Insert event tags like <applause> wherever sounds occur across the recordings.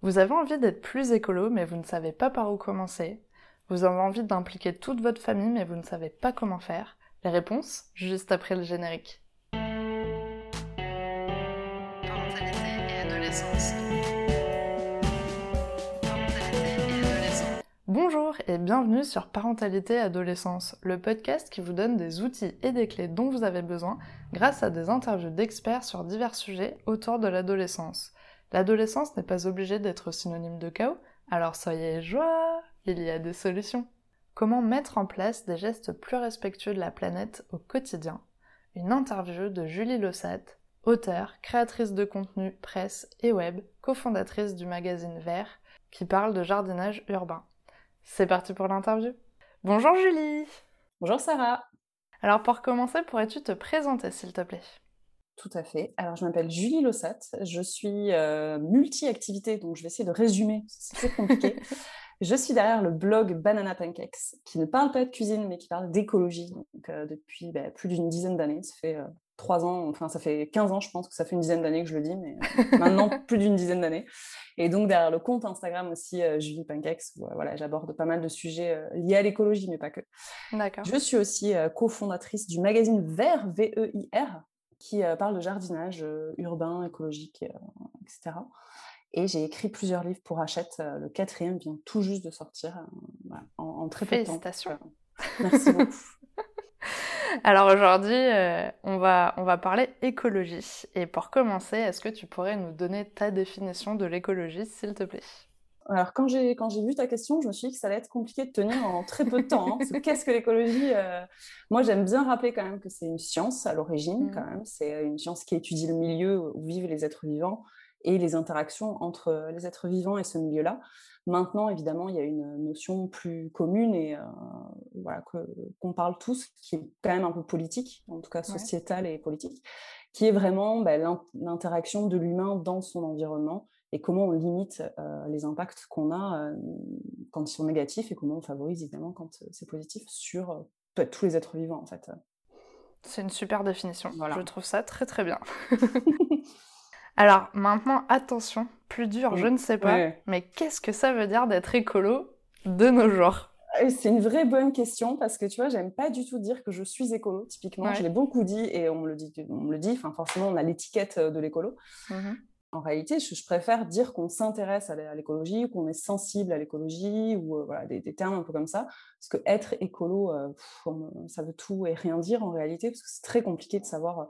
Vous avez envie d'être plus écolo, mais vous ne savez pas par où commencer. Vous avez envie d'impliquer toute votre famille, mais vous ne savez pas comment faire. Les réponses, juste après le générique. Parentalité et adolescence. Bonjour et bienvenue sur Parentalité et Adolescence, le podcast qui vous donne des outils et des clés dont vous avez besoin grâce à des interviews d'experts sur divers sujets autour de l'adolescence. L'adolescence n'est pas obligée d'être synonyme de chaos, alors soyez joie, il y a des solutions. Comment mettre en place des gestes plus respectueux de la planète au quotidien? Une interview de Julie Lossat, auteure, créatrice de contenu presse et web, cofondatrice du magazine Vert, qui parle de jardinage urbain. C'est parti pour l'interview. Bonjour Julie Bonjour Sarah Alors pour commencer, pourrais-tu te présenter s'il te plaît? Tout à fait. Alors, je m'appelle Julie Lossat. Je suis euh, multi-activité, donc je vais essayer de résumer. C'est compliqué. <laughs> je suis derrière le blog Banana Pancakes, qui ne parle pas de cuisine, mais qui parle d'écologie. Donc, euh, depuis bah, plus d'une dizaine d'années. Ça fait euh, trois ans, enfin, ça fait 15 ans, je pense que ça fait une dizaine d'années que je le dis, mais <laughs> maintenant plus d'une dizaine d'années. Et donc, derrière le compte Instagram aussi, Julie Pancakes, voilà, j'aborde pas mal de sujets liés à l'écologie, mais pas que. D'accord. Je suis aussi cofondatrice du magazine Vert, V-E-I-R, qui euh, parle de jardinage euh, urbain, écologique, euh, etc. Et j'ai écrit plusieurs livres pour Hachette. le quatrième vient tout juste de sortir en, très peu de temps. Félicitations. merci beaucoup. <laughs> <laughs> Alors aujourd'hui, on, va, on va parler écologie. Et pour commencer, est-ce que tu pourrais nous donner ta définition de l'écologie, s'il te plaît? Alors, quand j'ai, quand j'ai vu ta question, je me suis dit que ça allait être compliqué de tenir en très peu de temps. Hein, qu'est-ce que l'écologie euh, Moi, j'aime bien rappeler quand même que c'est une science à l'origine, mmh. quand même. C'est une science qui étudie le milieu où vivent les êtres vivants et les interactions entre les êtres vivants et ce milieu-là. Maintenant, évidemment, il y a une notion plus commune et euh, voilà, qu'on parle tous, qui est quand même un peu politique, en tout cas sociétale et politique, qui est vraiment bah, l'interaction de l'humain dans son environnement et comment on limite euh, les impacts qu'on a euh, quand ils sont négatifs et comment on favorise évidemment quand euh, c'est positif sur tous les êtres vivants en fait. C'est une super définition. Je trouve ça très très bien. <laughs> <laughs> Alors maintenant, attention, plus dur, je ne sais pas, mais qu'est-ce que ça veut dire d'être écolo de nos jours? C'est une vraie bonne question parce que tu vois, j'aime pas du tout dire que je suis écolo. Typiquement, je l'ai beaucoup dit et on me le dit, on me le dit. Enfin, forcément, on a l'étiquette de l'écolo. Mmh en réalité, je, préfère dire qu'on s'intéresse à l'écologie, qu'on est sensible à l'écologie, ou euh, voilà, des, termes un peu comme ça. Parce que être écolo, euh, ça veut tout et rien dire en réalité, parce que c'est très compliqué de savoir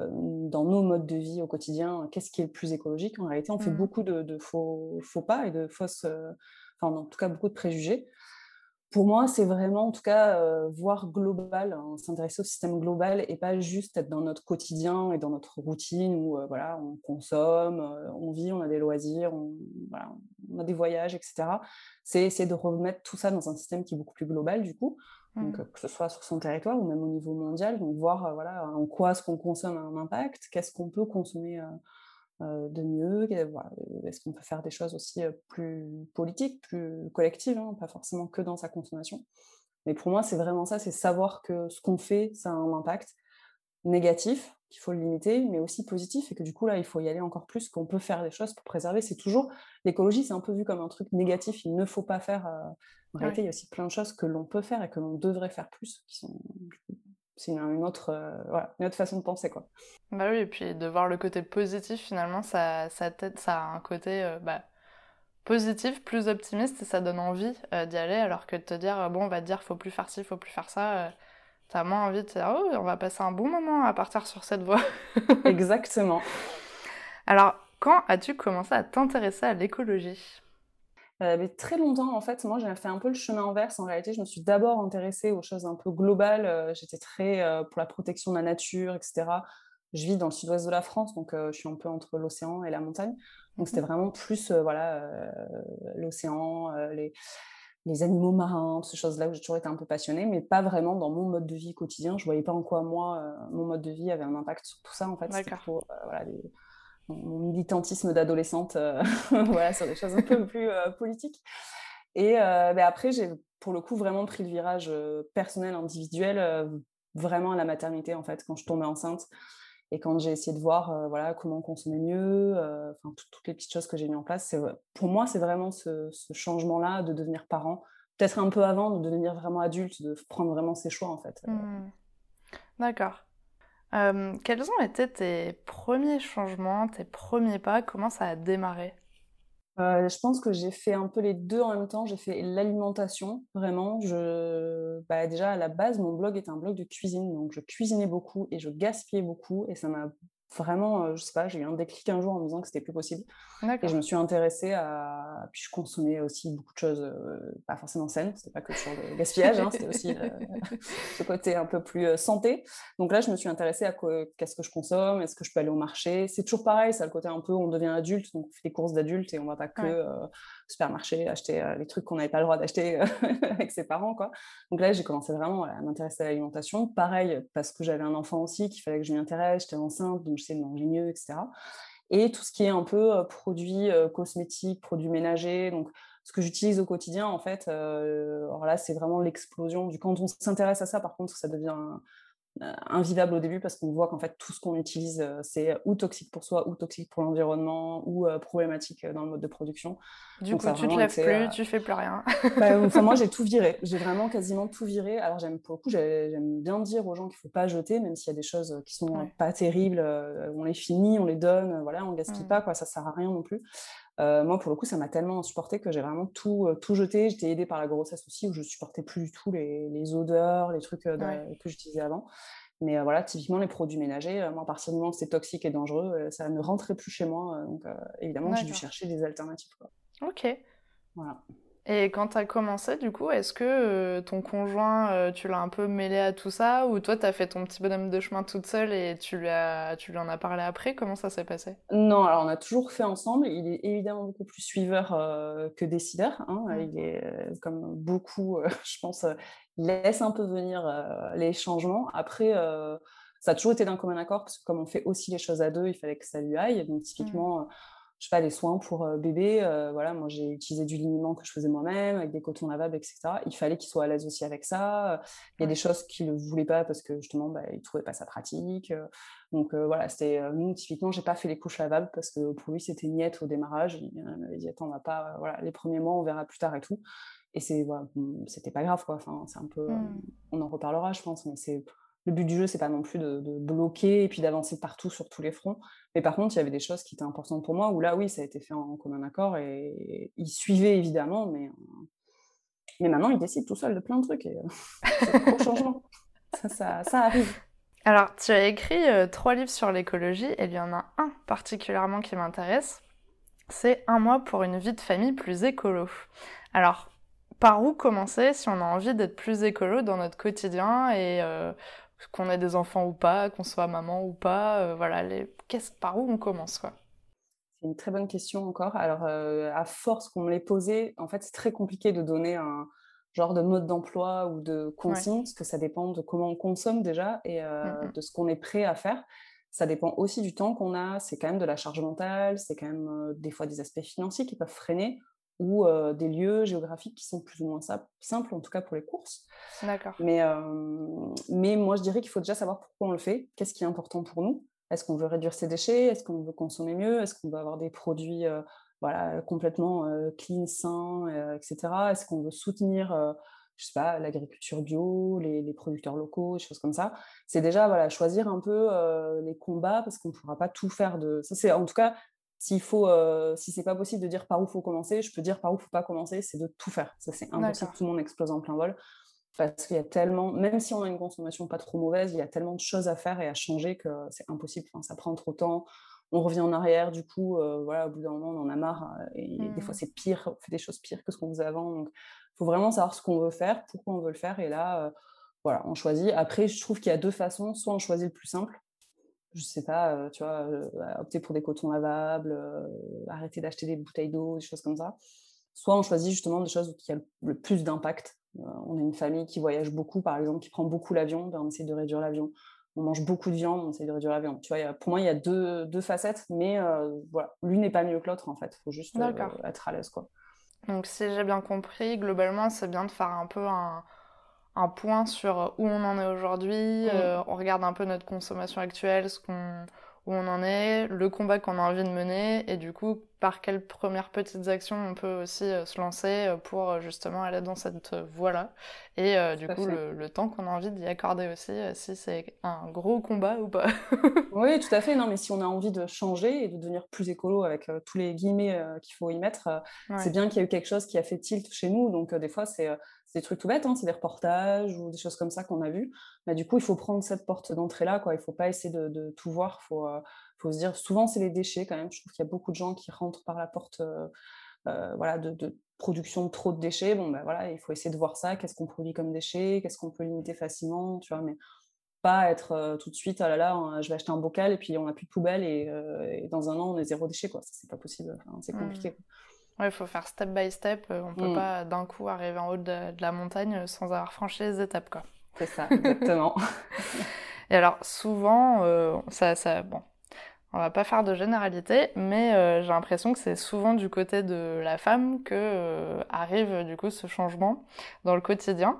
euh, dans nos modes de vie au quotidien qu'est-ce qui est le plus écologique. En réalité, on fait mmh. beaucoup de, faux, faux, pas et de fausses, enfin en tout cas beaucoup de préjugés pour moi, c'est vraiment, en tout cas, euh, voir global, hein, s'intéresser au système global et pas juste être dans notre quotidien et dans notre routine où euh, voilà, on consomme, euh, on vit, on a des loisirs, on, a des voyages, etc. C'est essayer de remettre tout ça dans un système qui est beaucoup plus global, du coup, donc, mmh. que ce soit sur son territoire ou même au niveau mondial. Donc, voir voilà, en quoi ce qu'on consomme a un impact, qu'est-ce qu'on peut consommer de mieux euh, Est-ce qu'on peut faire des choses aussi euh, plus politiques, plus collectives, hein, pas forcément que dans sa consommation Mais pour moi, c'est vraiment ça, c'est savoir que ce qu'on fait, ça a un impact négatif, qu'il faut le limiter, mais aussi positif, et que du coup, là, il faut y aller encore plus, qu'on peut faire des choses pour préserver. C'est toujours, l'écologie, c'est un peu vu comme un truc négatif, il ne faut pas faire. En réalité, il y a aussi plein de choses que l'on peut faire et que l'on devrait faire plus, qui sont c'est une, autre, euh, une autre façon de penser. Quoi. Bah oui, et puis de voir le côté positif, finalement, ça, ça, ça a un côté euh, bah, positif, plus optimiste, et ça donne envie euh, d'y aller, alors que de te dire, bon, on va te dire, faut plus faire ci, faut plus faire ça, t'as moins envie de dire, oh, on va passer un bon moment à partir sur cette voie. <laughs> Exactement. Alors, quand as-tu commencé à t'intéresser à l'écologie? Euh, mais très longtemps, en fait, moi, j'ai fait un peu le chemin inverse. En réalité, je me suis d'abord intéressée aux choses un peu globales. Euh, j'étais très euh, pour la protection de la nature, etc. Je vis dans le sud-ouest de la France, donc je suis un peu entre l'océan et la montagne. Donc, c'était mmh vraiment plus, voilà, l'océan, les, les, animaux marins, ces choses-là où j'ai toujours été un peu passionnée, mais pas vraiment dans mon mode de vie quotidien. Je voyais pas en quoi, moi, mon mode de vie avait un impact sur tout ça, en fait. C'était voilà, mon militantisme d'adolescente euh, <laughs> voilà, sur des choses un peu <laughs> plus euh, politiques. Et euh, ben après, j'ai pour le coup vraiment pris le virage personnel, individuel, vraiment à la maternité, en fait, quand je tombais enceinte. Et quand j'ai essayé de voir voilà, comment consommer mieux, enfin, toutes les petites choses que j'ai mis en place, pour moi, c'est vraiment ce, changement-là de devenir parent. Peut-être un peu avant, de devenir vraiment adulte, de prendre vraiment ses choix, en fait. Mmh. D'accord. Quels ont été tes premiers changements, tes premiers pas? Comment ça a démarré? Euh, je pense que j'ai fait un peu les deux en même temps. J'ai fait l'alimentation, vraiment. Je... Bah, déjà, à la base, mon blog était un blog de cuisine. Donc, je cuisinais beaucoup et je gaspillais beaucoup. Et ça m'a vraiment, euh, je sais pas, j'ai eu un déclic un jour en me disant que c'était plus possible. Et je me suis intéressée à. Puis je consommais aussi beaucoup de choses, euh, pas forcément saines, c'était pas que sur le gaspillage, hein, c'était aussi euh, <laughs> ce côté un peu plus santé. Donc là, je me suis intéressée à qu'est-ce que je consomme, est-ce que je peux aller au marché? C'est toujours pareil, ça le côté un peu, on devient adulte, donc on fait des courses d'adulte et on va pas que supermarché, acheter les trucs qu'on n'avait pas le droit d'acheter <laughs> avec ses parents. Quoi. Donc là, j'ai commencé vraiment à m'intéresser à l'alimentation. Pareil, parce que j'avais un enfant aussi, qu'il fallait que je m'y intéresse, j'étais enceinte, donc j'essayais de manger mieux, etc. Et tout ce qui est un peu produits cosmétiques, produits ménagers, donc ce que j'utilise au quotidien, en fait, alors là, c'est vraiment l'explosion du quand on s'intéresse à ça, par contre, ça devient euh, invivable au début parce qu'on voit qu'en fait tout ce qu'on utilise euh, c'est ou toxique pour soi ou toxique pour l'environnement ou euh, problématique dans le mode de production. Du coup, tu te lèves plus, tu fais plus rien. Bah, <laughs> enfin, moi, j'ai tout viré. J'ai vraiment quasiment tout viré. Alors, j'aime pour le coup, j'aime bien dire aux gens qu'il faut pas jeter, même s'il y a des choses qui sont pas terribles. on les finit, on les donne, voilà, on gaspille mmh. pas, quoi. Ça sert à rien non plus. Euh, moi, pour le coup, ça m'a tellement insupporté que j'ai vraiment tout, euh, tout jeté. J'étais aidée par la grossesse aussi, où je supportais plus du tout les, les odeurs, les trucs euh, que j'utilisais avant. Mais voilà, typiquement, les produits ménagers, moi, à partir du moment où c'est toxique et dangereux, ça ne rentrait plus chez moi. donc, évidemment, j'ai dû chercher des alternatives. Quoi. Ok. Voilà. Et quand tu as commencé, du coup, est-ce que euh, ton conjoint, euh, tu l'as un peu mêlé à tout ça Ou toi, tu as fait ton petit bonhomme de chemin toute seule et tu lui, as, tu lui en as parlé après? Comment ça s'est passé? Non, alors on a toujours fait ensemble. Il est évidemment beaucoup plus suiveur euh, que décideur. Hein. Mmh. Il est, comme beaucoup, <laughs> je pense, il laisse un peu venir les changements. Après, ça a toujours été d'un commun accord parce que comme on fait aussi les choses à deux, il fallait que ça lui aille. Donc, mmh. Je sais pas, des soins pour euh, bébé. Euh, voilà, moi, j'ai utilisé du liniment que je faisais moi-même, avec des cotons lavables, etc. Il fallait qu'il soit à l'aise aussi avec ça. Il y a des choses qu'il ne voulait pas parce que justement, bah, il ne trouvait pas ça pratique. Donc voilà, c'était nous, typiquement, j'ai pas fait les couches lavables parce que pour lui, c'était niette au démarrage. Il m'avait dit, attends, on va pas, voilà, les premiers mois, on verra plus tard et tout. Et c'est, voilà, c'était pas grave, quoi. Enfin, c'est un peu, mmh. on en reparlera, je pense, mais c'est le but du jeu, c'est pas non plus de, bloquer et puis d'avancer partout sur tous les fronts. Mais par contre, il y avait des choses qui étaient importantes pour moi où là, oui, ça a été fait en, commun accord et il suivait évidemment, mais, mais maintenant, il décide tout seul de plein de trucs et euh, <laughs> c'est un gros changement. Ça, ça, arrive. Alors, tu as écrit euh, trois livres sur l'écologie et il y en a un particulièrement qui m'intéresse. C'est Un mois pour une vie de famille plus écolo. Alors, par où commencer si on a envie d'être plus écolo dans notre quotidien et euh, qu'on ait des enfants ou pas, qu'on soit maman ou pas, euh, voilà, les... par où on commence quoi? C'est une très bonne question encore. Alors, euh, à force qu'on me l'ait posée, en fait, c'est très compliqué de donner un genre de mode d'emploi ou de consigne, parce que ça dépend de comment on consomme déjà et euh, de ce qu'on est prêt à faire. Ça dépend aussi du temps qu'on a, c'est quand même de la charge mentale, c'est quand même des fois des aspects financiers qui peuvent freiner ou des lieux géographiques qui sont plus ou moins simples, en tout cas pour les courses. D'accord. Mais, mais moi, je dirais qu'il faut déjà savoir pourquoi on le fait, qu'est-ce qui est important pour nous? Est-ce qu'on veut réduire ses déchets? Est-ce qu'on veut consommer mieux? Est-ce qu'on veut avoir des produits voilà, complètement clean, sains, etc. Est-ce qu'on veut soutenir je sais pas, l'agriculture bio, les, les, producteurs locaux, des choses comme ça? C'est déjà voilà, choisir un peu les combats parce qu'on ne pourra pas tout faire de. Ça, c'est en tout cas s'il faut, euh, si c'est pas possible de dire par où faut commencer, je peux dire par où faut pas commencer, c'est de tout faire. Ça c'est impossible, tout le monde explose en plein vol parce qu'il y a tellement, même si on a une consommation pas trop mauvaise, il y a tellement de choses à faire et à changer que c'est impossible. Enfin, ça prend trop de temps. On revient en arrière, du coup, euh, voilà, au bout d'un moment, on en a marre euh, et des fois mmh. c'est pire, on fait des choses pires que ce qu'on faisait avant. Donc, il faut vraiment savoir ce qu'on veut faire, pourquoi on veut le faire, et là, voilà, on choisit. Après, je trouve qu'il y a deux façons. Soit on choisit le plus simple, je sais pas, euh, tu vois, euh, opter pour des cotons lavables, euh, arrêter d'acheter des bouteilles d'eau, des choses comme ça. Soit on choisit justement des choses qui ont le plus d'impact. on est une famille qui voyage beaucoup, par exemple, qui prend beaucoup l'avion, ben on essaie de réduire l'avion. On mange beaucoup de viande, on essaie de réduire l'avion. Tu vois, pour moi, il y a deux, deux facettes, mais voilà, l'une n'est pas mieux que l'autre, en fait. Il faut juste être à l'aise, quoi. Donc, si j'ai bien compris, globalement, c'est bien de faire un peu un, un point sur où on en est aujourd'hui, Mm. on regarde un peu notre consommation actuelle, ce qu'on où on en est, le combat qu'on a envie de mener, et du coup, par quelles premières petites actions on peut aussi euh, se lancer euh, pour euh, justement aller dans cette voie-là. Et du coup, le, le, temps qu'on a envie d'y accorder aussi, si c'est un gros combat ou pas. <laughs> oui, tout à fait. Non, mais si on a envie de changer et de devenir plus écolo avec tous les guillemets qu'il faut y mettre, ouais. c'est bien qu'il y a eu quelque chose qui a fait tilt chez nous. Donc, des fois, c'est des trucs tout bêtes, hein, c'est des reportages ou des choses comme ça qu'on a vues. Mais du coup, il faut prendre cette porte d'entrée-là. Il ne faut pas essayer de, de tout voir. Il faut, faut, se dire, souvent, c'est les déchets quand même. Je trouve qu'il y a beaucoup de gens qui rentrent par la porte euh, euh, voilà, de, de, production de trop de déchets. Bon, ben voilà, il faut essayer de voir ça. Qu'est-ce qu'on produit comme déchets? Qu'est-ce qu'on peut limiter facilement? Tu vois, mais pas être tout de suite, ah là là, je vais acheter un bocal et puis on n'a plus de poubelle et, et, dans un an, on est zéro déchet, quoi. C'est pas possible. Enfin, c'est compliqué. Mmh. Ouais, il faut faire step by step. On peut Mm. pas d'un coup arriver en haut de, de, la montagne sans avoir franchi les étapes, quoi. C'est ça, exactement. <laughs> Et alors, souvent, euh, ça, ça, bon, on va pas faire de généralité, mais euh, j'ai l'impression que c'est souvent du côté de la femme que euh, arrive du coup ce changement dans le quotidien.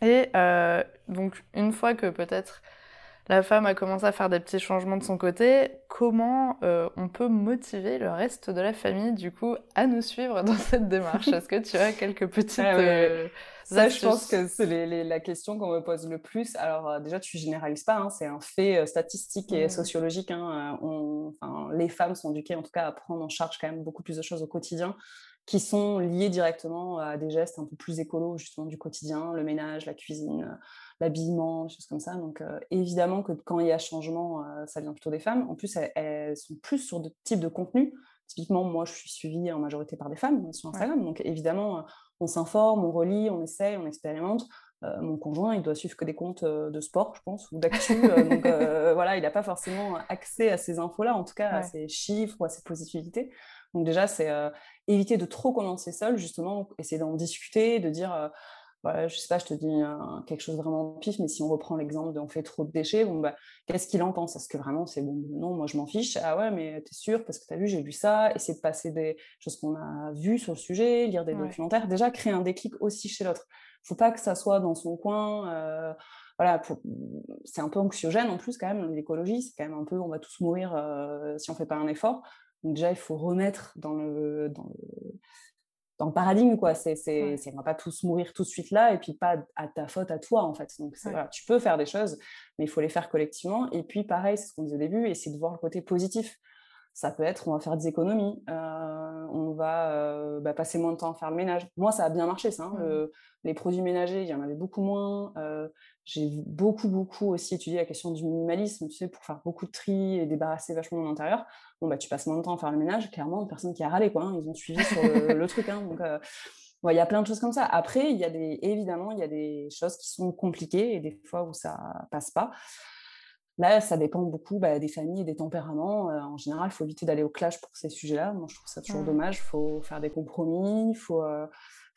Et euh, donc, une fois que peut-être la femme a commencé à faire des petits changements de son côté, comment on peut motiver le reste de la famille, du coup, à nous suivre dans cette démarche? <laughs> Est-ce que tu as quelques petites Ah ouais, Ça, astuces je pense que c'est les, les, la question qu'on me pose le plus. Alors, euh, déjà, tu généralises pas, hein, c'est un fait euh, statistique et Mhm. sociologique. Hein, euh, on, enfin, les femmes sont éduquées, en tout cas, à prendre en charge quand même beaucoup plus de choses au quotidien qui sont liées directement à des gestes un peu plus écolos, justement, du quotidien, le ménage, la cuisine, l'habillement, des choses comme ça. Donc, euh, évidemment que quand il y a changement, euh, ça vient plutôt des femmes. En plus, elles, elles sont plus sur de types de contenus. Typiquement, moi, je suis suivie en majorité par des femmes sur Instagram. Donc, évidemment, euh, on s'informe, on relit, on essaye, on expérimente. Euh, mon conjoint, il doit suivre que des comptes euh, de sport, je pense, ou d'actu. euh, <laughs> donc, voilà, il n'a pas forcément accès à ces infos-là, en tout cas à ces chiffres ou à ces positivités. Donc, déjà, c'est éviter de trop commencer seul, justement, essayer d'en discuter, de dire, voilà, je sais pas, je te dis euh, quelque chose vraiment pif, mais si on reprend l'exemple de on fait trop de déchets, bon, bah, qu'est-ce qu'il en pense? Est-ce que vraiment c'est bon Non, moi je m'en fiche. Ah ouais, mais t'es sûr? Parce que t'as vu, j'ai vu ça. Essayer de passer des choses qu'on a vues sur le sujet, lire des Ouais. documentaires. Déjà, créer un déclic aussi chez l'autre. Faut pas que ça soit dans son coin. euh, voilà, pour- c'est un peu anxiogène en plus quand même. L'écologie, c'est quand même un peu, on va tous mourir euh, si on fait pas un effort. Donc déjà, il faut remettre dans le, dans le, dans le paradigme, quoi. C'est, c'est, Ouais. on va pas tous mourir tout de suite là, et puis pas à ta faute, à toi, en fait. Donc, Ouais. voilà, tu peux faire des choses, mais il faut les faire collectivement. Et puis, pareil, c'est ce qu'on disait au début, essayer de voir le côté positif. Ça peut être, on va faire des économies, euh, on va euh, bah, passer moins de temps à faire le ménage. Moi, ça a bien marché, ça. hein. Le- les produits ménagers, il y en avait beaucoup moins. Euh, j'ai beaucoup, beaucoup aussi étudié la question du minimalisme, tu sais, pour faire beaucoup de tri et débarrasser vachement mon intérieur. Bon, bah, tu passes moins de temps à faire le ménage, clairement, personne qui a râlé, quoi. hein. Ils ont suivi sur le, <laughs> le truc. hein. donc, euh, il y a plein de choses comme ça. Après, il y a des, évidemment, il y a des choses qui sont compliquées et des fois où ça passe pas. Là, ça dépend beaucoup bah, des familles et des tempéraments. Euh, en général, il faut éviter d'aller au clash pour ces sujets-là. Moi, je trouve ça toujours Mhm. dommage. Il faut faire des compromis, il faut euh,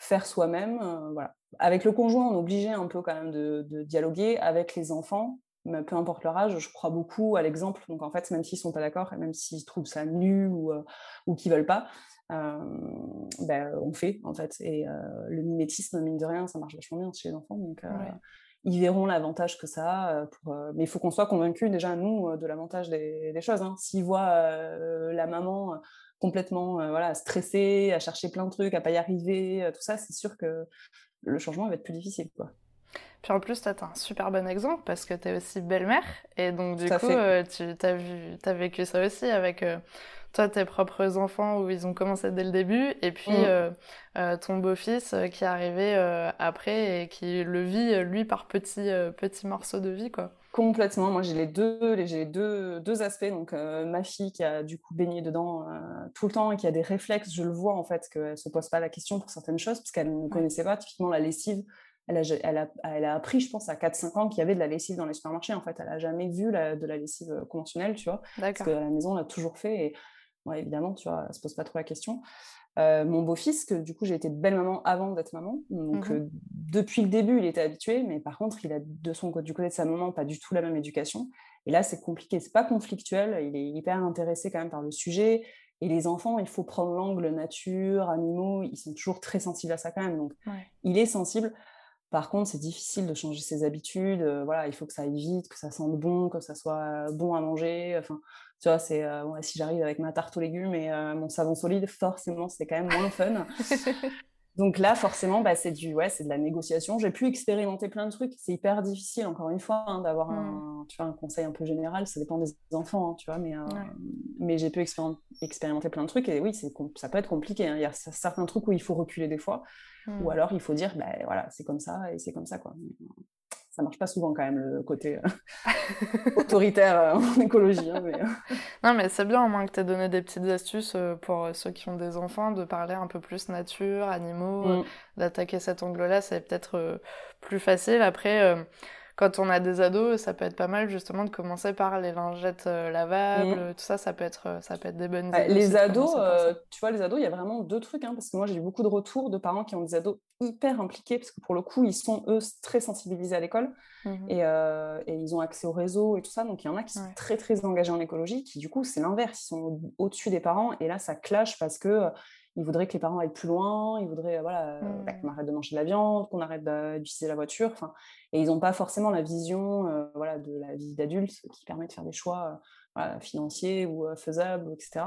faire soi-même. euh, voilà. Avec le conjoint, on est obligé un peu quand même de, de dialoguer. Avec les enfants, mais peu importe leur âge, je crois beaucoup à l'exemple. Donc, en fait, même s'ils sont pas d'accord même s'ils trouvent ça nul ou, euh, ou qu'ils veulent pas, euh, ben, on fait, en fait. Et euh, le mimétisme, mine de rien, ça marche vachement bien chez les enfants. Donc, Ouais. ils verront l'avantage que ça a. Pour, Mais il faut qu'on soit convaincus, déjà, nous, de l'avantage des, des choses. hein. S'ils voient la maman complètement euh, voilà, stressée, à chercher plein de trucs, à pas y arriver, euh, tout ça, c'est sûr que le changement va être plus difficile. Quoi. Puis en plus, toi, t'as un super bon exemple parce que t'es aussi belle-mère. Et donc, du coup, euh, tu as vu, t'as vécu ça aussi avec euh, toi, tes propres enfants où ils ont commencé dès le début. Et puis, Mm. euh, ton beau-fils qui est arrivé après et qui le vit, lui, par petits, petits morceaux de vie, quoi. Complètement. Moi, j'ai les deux, j'ai deux, deux aspects. Donc, euh, ma fille qui a du coup baigné dedans euh, tout le temps et qui a des réflexes, je le vois en fait, qu'elle se pose pas la question pour certaines choses parce qu'elle ne connaissait pas. Typiquement, la lessive, elle a, elle a, elle a appris, je pense, à 4-5 ans qu'il y avait de la lessive dans les supermarchés. En fait, elle a jamais vu la- de la lessive euh, conventionnelle, tu vois. Parce D'accord. qu'à la maison, on l'a toujours fait. Et ouais, évidemment, tu vois, elle se pose pas trop la question. Euh, mon beau-fils, que du coup, j'ai été belle-maman avant d'être maman. Donc, Mhm. euh, depuis le début, il était habitué. Mais par contre, il a de son côté, du côté de sa maman, pas du tout la même éducation. Et là, c'est compliqué. C'est pas conflictuel. Il est hyper intéressé quand même par le sujet. Et les enfants, il faut prendre l'angle nature, animaux. Ils sont toujours très sensibles à ça quand même. Donc, Ouais. il est sensible. Par contre, c'est difficile de changer ses habitudes. voilà, il faut que ça aille vite, que ça sente bon, que ça soit bon à manger. Enfin, tu vois, c'est si j'arrive avec ma tarte aux légumes et mon savon solide, forcément, c'est quand même moins fun. <laughs> Donc là, forcément, bah, c'est du, ouais, c'est de la négociation. J'ai pu expérimenter plein de trucs. C'est hyper difficile, encore une fois, hein, d'avoir un, tu vois, un conseil un peu général. Ça dépend des enfants, hein, tu vois. Mais, euh, mais j'ai pu expérimenter plein de trucs. Et oui, c'est, ça peut être compliqué. Hein. Il y a certains trucs où il faut reculer des fois. Ou mmh. alors, il faut dire, bah, voilà, c'est comme ça et c'est comme ça, quoi ça marche pas souvent quand même le côté euh, <laughs> autoritaire euh, en écologie. Hein, mais... Euh. Non, mais c'est bien au moins que tu aies donné des petites astuces pour ceux qui ont des enfants, de parler un peu plus nature, animaux, mm. d'attaquer cet angle-là, c'est peut-être plus facile. Après, quand on a des ados, ça peut être pas mal justement de commencer par les lingettes euh, lavables, mm. tout ça, ça peut être, euh, ça peut être des bonnes idées. les ados, euh, tu vois, les ados, il y a vraiment deux trucs, hein, parce que moi j'ai eu beaucoup de retours de parents qui ont des ados hyper impliqués, parce que pour le coup, ils sont eux très sensibilisés à l'école mmh et, et, ils ont accès au réseau et tout ça. Donc il y en a qui sont très très engagés en écologie, qui du coup c'est l'inverse, ils sont au-dessus des parents et là ça clash parce que ils voudraient que les parents aillent plus loin, ils voudraient voilà, bah, mmh. qu'on arrête de manger de la viande, qu'on arrête d'utiliser la voiture. Et ils n'ont pas forcément la vision euh, voilà, de la vie d'adulte qui permet de faire des choix euh, financiers ou euh, faisables, etc.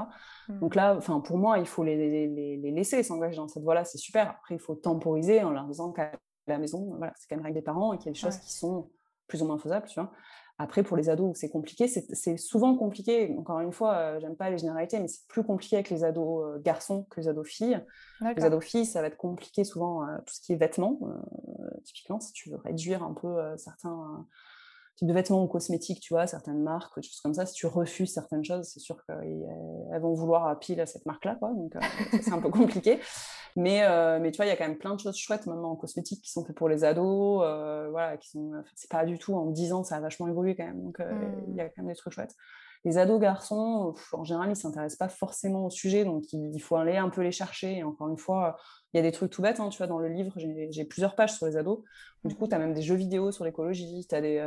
Mmh. Donc là, pour moi, il faut les, les, les laisser s'engager dans cette voie-là, c'est super. Après, il faut temporiser en leur disant qu'à la maison, voilà, c'est quand même avec des parents et qu'il y a des choses qui sont plus ou moins faisables, tu vois. Après, pour les ados, c'est compliqué. C'est souvent compliqué. Encore une fois, euh, j'aime pas les généralités, mais c'est plus compliqué avec les ados euh, garçons que les ados filles. Les ados filles, ça va être compliqué souvent euh, tout ce qui est vêtements. typiquement, si tu veux réduire un peu certains types de vêtements ou cosmétiques, tu vois, certaines marques, des choses comme ça, si tu refuses certaines choses, c'est sûr qu'elles vont vouloir pile à cette marque-là, quoi. Donc, <laughs> c'est un peu compliqué. Mais, euh, mais tu vois, il y a quand même plein de choses chouettes maintenant en cosmétique qui sont faites pour les ados. Euh, voilà, qui sont. C'est pas du tout en 10 ans, ça a vachement évolué quand même. Donc, euh, il y a quand même des trucs chouettes. Les ados garçons, en général, ils s'intéressent pas forcément au sujet, donc il, faut aller un peu les chercher. Et encore une fois, il y a des trucs tout bêtes. Hein, tu vois, dans le livre, j'ai plusieurs pages sur les ados. Du coup, tu as même des jeux vidéo sur l'écologie. des.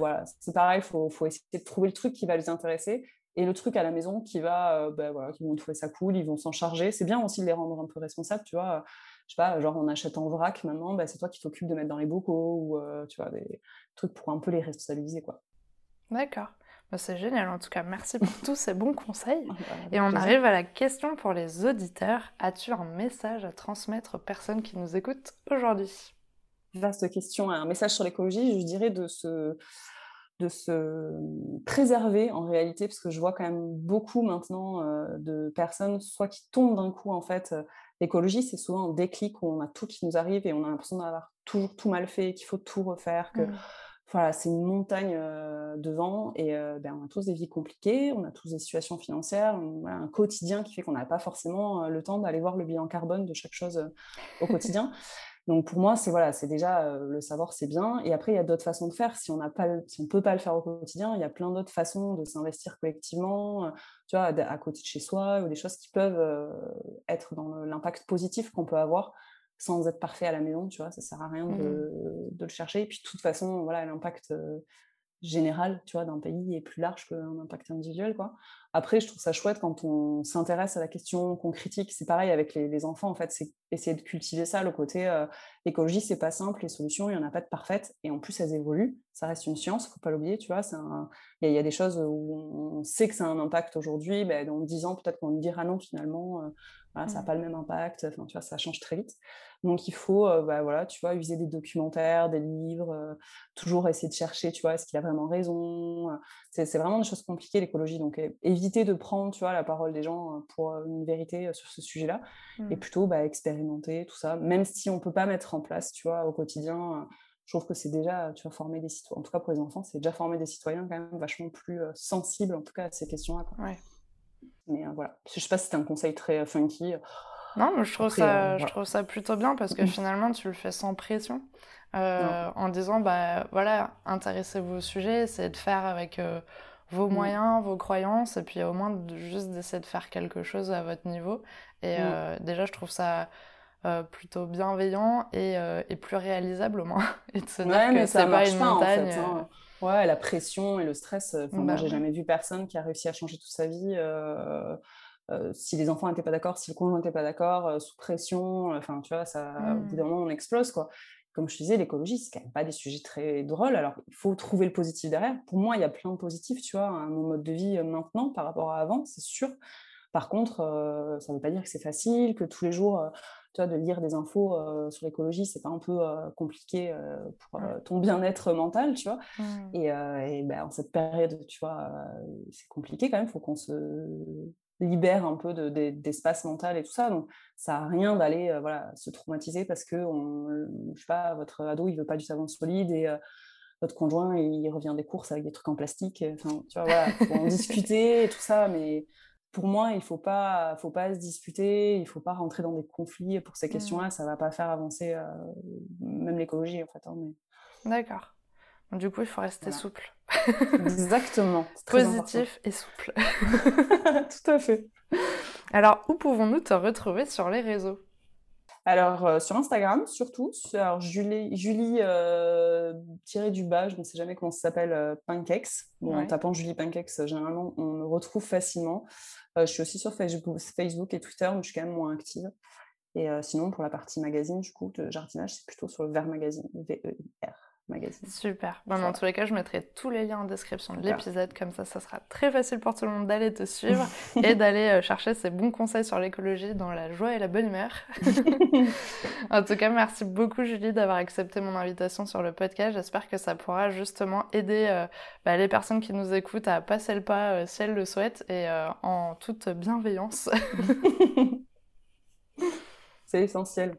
voilà, c'est pareil, il faut, faut essayer de trouver le truc qui va les intéresser et le truc à la maison qui va, euh, bah, voilà, qui vont trouver ça cool, ils vont s'en charger. C'est bien aussi de les rendre un peu responsables, tu vois. Je sais pas, genre on achète en vrac maintenant, bah, c'est toi qui t'occupes de mettre dans les bocaux ou euh, tu vois des trucs pour un peu les responsabiliser, quoi. D'accord. Bah, c'est génial en tout cas. Merci pour <laughs> tous ces bons conseils. Bah, et on arrive à la question pour les auditeurs. As-tu un message à transmettre aux personnes qui nous écoutent aujourd'hui? Vaste question. Un message sur l'écologie, je dirais de se de se préserver en réalité, parce que je vois quand même beaucoup maintenant euh, de personnes, soit qui tombent d'un coup en fait. Euh, l'écologie, c'est souvent un déclic où on a tout qui nous arrive et on a l'impression d'avoir toujours tout mal fait, qu'il faut tout refaire, que mmh. Voilà, c'est une montagne euh, devant et ben, on a tous des vies compliquées, on a tous des situations financières, un quotidien qui fait qu'on n'a pas forcément le temps d'aller voir le bilan carbone de chaque chose au quotidien. <laughs> Donc pour moi, c'est voilà, c'est déjà euh, le savoir, c'est bien. Et après, il y a d'autres façons de faire. Si on n'a pas, si on peut pas le faire au quotidien, il y a plein d'autres façons de s'investir collectivement, euh, tu vois, à côté de chez soi, ou des choses qui peuvent euh, être dans l'impact positif qu'on peut avoir sans être parfait à la maison. Tu vois, ça sert à rien de, mmh de le chercher. Et puis de toute façon, voilà, l'impact général, tu vois, d'un pays est plus large qu'un impact individuel, quoi. Après, je trouve ça chouette quand on s'intéresse à la question, qu'on critique. C'est pareil avec les, enfants, en fait, c'est essayer de cultiver ça, le côté euh, l'écologie, c'est pas simple, les solutions, il y en a pas de parfaites, et en plus, elles évoluent. Ça reste une science, faut pas l'oublier, tu vois. Il y, a des choses où on sait que ça a un impact aujourd'hui, ben, dans 10 ans, peut-être qu'on dira non, finalement, euh, ça n'a mmh. pas le même impact. Enfin, tu vois, ça change très vite. Donc, il faut, euh, bah, voilà, tu vois, user des documentaires, des livres, euh, toujours essayer de chercher, tu vois, est-ce qu'il a vraiment raison. Euh, c'est vraiment des choses compliquées, l'écologie. Donc, éviter de prendre, tu vois, la parole des gens pour une vérité sur ce sujet-là. Et mmh. plutôt, bah, expérimenter tout ça. Même si on ne peut pas mettre en place, tu vois, au quotidien je trouve que c'est déjà, tu vas former des citoyens, en tout cas pour les enfants, c'est déjà former des citoyens quand même vachement plus sensibles, en tout cas, à ces questions-là. Ouais. Mais euh, voilà, je sais pas si c'était un conseil très euh, funky. Non, mais je trouve, ça, euh, je trouve ça plutôt bien parce que finalement, tu le fais sans pression. en disant, bah voilà, intéressez-vous au sujet, essayez de faire avec vos mm. moyens, vos croyances, et puis au moins de, juste d'essayer de faire quelque chose à votre niveau. Et mm. déjà, je trouve ça plutôt bienveillant et, et, plus réalisable au moins. <laughs> et de se dire que c'est pas une montagne. Hein. Ouais, la pression et le stress. Euh, enfin, moi, j'ai jamais vu personne qui a réussi à changer toute sa vie. Euh, euh, si les enfants n'étaient pas d'accord, si le conjoint n'était pas d'accord, sous pression, enfin, tu vois, ça, au bout d'un mmh. moment, on explose, quoi. Comme je disais, l'écologie, c'est quand même pas des sujets très drôles. Alors, il faut trouver le positif derrière. Pour moi, il y a plein de positifs, tu vois, à mon mode de vie maintenant par rapport à avant, c'est sûr. Par contre, ça ne veut pas dire que c'est facile, que tous les jours, tu vois, de lire des infos sur l'écologie, c'est pas un peu compliqué pour ton bien-être mental, tu vois. Mmh. Et, ben, en cette période, tu vois, c'est compliqué quand même. Il faut qu'on se libère un peu d'espace mental et tout ça. Donc, ça n'a rien d'aller voilà, se traumatiser parce que, on, je sais pas, votre ado, il veut pas du savon solide et votre conjoint, il revient des courses avec des trucs en plastique. Enfin, tu vois, voilà, faut en <laughs> discuter et tout ça, mais pour moi, il ne faut pas, faut pas se disputer, il ne faut pas rentrer dans des conflits pour ces questions-là. Mmh. Ça ne va pas faire avancer même l'écologie, en fait. Hein, D'accord. Du coup, il faut rester souple. Exactement. Positif et souple. <laughs> Tout à fait. Alors, où pouvons-nous te retrouver sur les réseaux? Alors, euh, sur Instagram, surtout. Alors, Julie, Julie euh, tiré du bas, je ne sais jamais comment ça s'appelle, euh, Pancakes. En tapant Julie Pancakes, généralement, on me retrouve facilement. je suis aussi sur Facebook, Facebook et Twitter, mais je suis quand même moins active. Et sinon, pour la partie magazine, du coup, de jardinage, c'est plutôt sur le Vert Magazine, V-E-I-R magazine. Super. Bon, dans tous les cas, je mettrai tous les liens en description de l'épisode, comme ça, ça sera très facile pour tout le monde d'aller te suivre <laughs> et d'aller euh, chercher ces bons conseils sur l'écologie dans la joie et la bonne humeur. <laughs> en tout cas, merci beaucoup Julie d'avoir accepté mon invitation sur le podcast. J'espère que ça pourra justement aider euh, bah, les personnes qui nous écoutent à passer le pas euh, si elles le souhaitent et en toute bienveillance. <laughs> C'est essentiel.